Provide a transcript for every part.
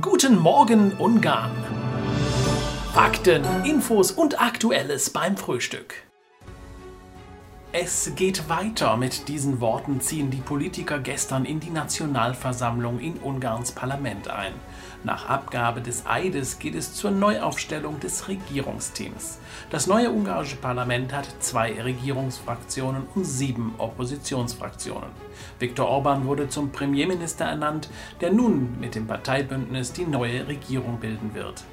Guten Morgen Ungarn. Fakten, Infos und Aktuelles beim Frühstück. Es geht weiter. Mit diesen Worten ziehen die Politiker gestern in die Nationalversammlung in Ungarns Parlament ein. Nach Abgabe des Eides geht es zur Neuaufstellung des Regierungsteams. Das neue ungarische Parlament hat zwei Regierungsfraktionen und sieben Oppositionsfraktionen. Viktor Orban wurde zum Premierminister ernannt, der nun mit dem Parteibündnis die neue Regierung bilden wird.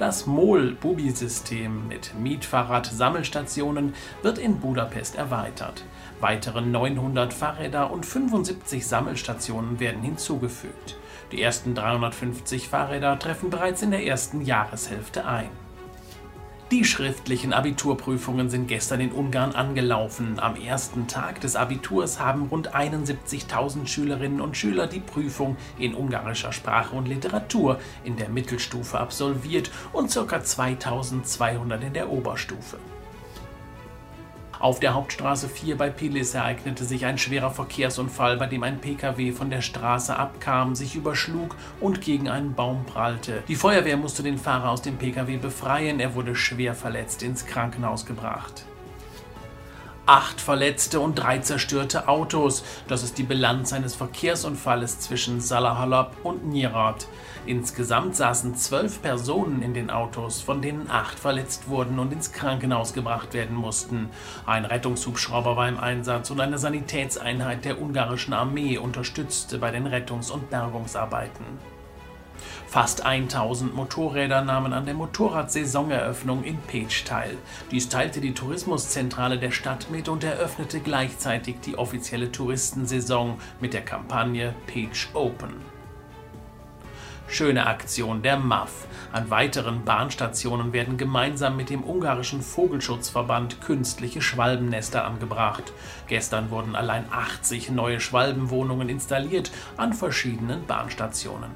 Das MOL-Bubi-System mit Mietfahrrad-Sammelstationen wird in Budapest erweitert. Weitere 900 Fahrräder und 75 Sammelstationen werden hinzugefügt. Die ersten 350 Fahrräder treffen bereits in der ersten Jahreshälfte ein. Die schriftlichen Abiturprüfungen sind gestern in Ungarn angelaufen. Am ersten Tag des Abiturs haben rund 71.000 Schülerinnen und Schüler die Prüfung in ungarischer Sprache und Literatur in der Mittelstufe absolviert und ca. 2.200 in der Oberstufe. Auf der Hauptstraße 4 bei Pilis ereignete sich ein schwerer Verkehrsunfall, bei dem ein Pkw von der Straße abkam, sich überschlug und gegen einen Baum prallte. Die Feuerwehr musste den Fahrer aus dem Pkw befreien, er wurde schwer verletzt ins Krankenhaus gebracht. Acht Verletzte und drei zerstörte Autos. Das ist die Bilanz eines Verkehrsunfalles zwischen Salahalab und Nierat. Insgesamt saßen zwölf Personen in den Autos, von denen acht verletzt wurden und ins Krankenhaus gebracht werden mussten. Ein Rettungshubschrauber war im Einsatz und eine Sanitätseinheit der ungarischen Armee unterstützte bei den Rettungs- und Bergungsarbeiten. Fast 1000 Motorräder nahmen an der Motorradsaisoneröffnung in Pech teil. Dies teilte die Tourismuszentrale der Stadt mit und eröffnete gleichzeitig die offizielle Touristensaison mit der Kampagne Pech Open. Schöne Aktion der MAF. An weiteren Bahnstationen werden gemeinsam mit dem ungarischen Vogelschutzverband künstliche Schwalbennester angebracht. Gestern wurden allein 80 neue Schwalbenwohnungen installiert an verschiedenen Bahnstationen.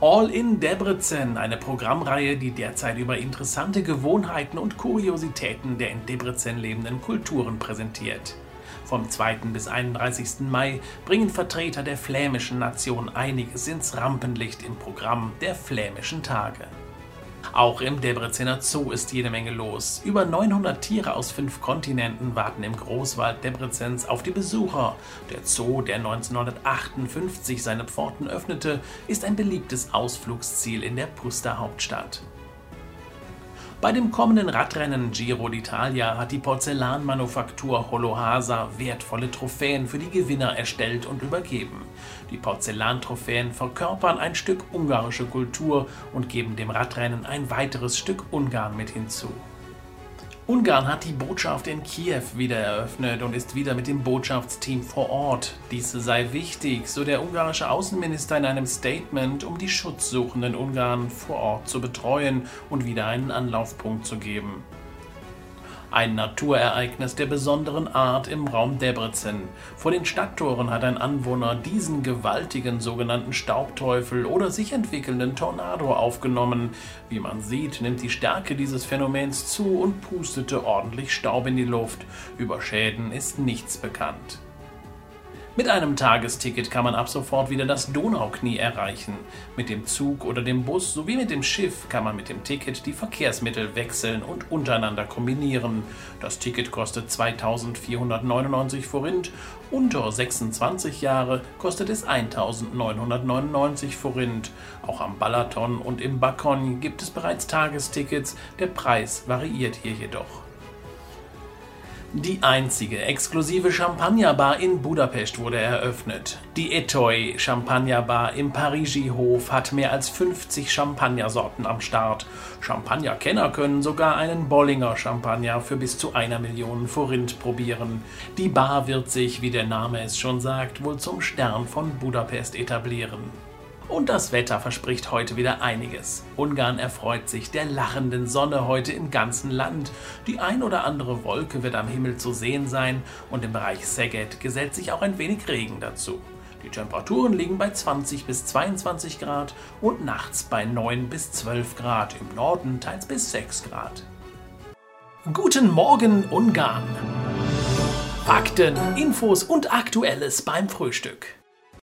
All in Debrecen, eine Programmreihe, die derzeit über interessante Gewohnheiten und Kuriositäten der in Debrecen lebenden Kulturen präsentiert. Vom 2. bis 31. Mai bringen Vertreter der flämischen Nation einiges ins Rampenlicht im Programm der Flämischen Tage. Auch im Debrecener Zoo ist jede Menge los. Über 900 Tiere aus fünf Kontinenten warten im Großwald Debrecens auf die Besucher. Der Zoo, der 1958 seine Pforten öffnete, ist ein beliebtes Ausflugsziel in der Puster Hauptstadt. Bei dem kommenden Radrennen Giro d'Italia hat die Porzellanmanufaktur Holohasa wertvolle Trophäen für die Gewinner erstellt und übergeben. Die Porzellantrophäen verkörpern ein Stück ungarische Kultur und geben dem Radrennen ein weiteres Stück Ungarn mit hinzu. Ungarn hat die Botschaft in Kiew wieder eröffnet und ist wieder mit dem Botschaftsteam vor Ort. Dies sei wichtig, so der ungarische Außenminister in einem Statement, um die schutzsuchenden Ungarn vor Ort zu betreuen und wieder einen Anlaufpunkt zu geben. Ein Naturereignis der besonderen Art im Raum Debrecen. Vor den Stadttoren hat ein Anwohner diesen gewaltigen sogenannten Staubteufel oder sich entwickelnden Tornado aufgenommen. Wie man sieht, nimmt die Stärke dieses Phänomens zu und pustete ordentlich Staub in die Luft. Über Schäden ist nichts bekannt. Mit einem Tagesticket kann man ab sofort wieder das Donauknie erreichen. Mit dem Zug oder dem Bus sowie mit dem Schiff kann man mit dem Ticket die Verkehrsmittel wechseln und untereinander kombinieren. Das Ticket kostet 2499 Forint, unter 26 Jahre kostet es 1999 Forint. Auch am Balaton und im Bakon gibt es bereits Tagestickets, der Preis variiert hier jedoch. Die einzige exklusive Champagnerbar in Budapest wurde eröffnet. Die Etoy Champagnerbar im Parigi-Hof hat mehr als 50 Champagnersorten am Start. Champagnerkenner können sogar einen Bollinger Champagner für bis zu einer Million Forint probieren. Die Bar wird sich, wie der Name es schon sagt, wohl zum Stern von Budapest etablieren. Und das Wetter verspricht heute wieder einiges. Ungarn erfreut sich der lachenden Sonne heute im ganzen Land. Die ein oder andere Wolke wird am Himmel zu sehen sein und im Bereich Szeged gesellt sich auch ein wenig Regen dazu. Die Temperaturen liegen bei 20 bis 22 Grad und nachts bei 9 bis 12 Grad, im Norden teils bis 6 Grad. Guten Morgen Ungarn! Fakten, Infos und Aktuelles beim Frühstück.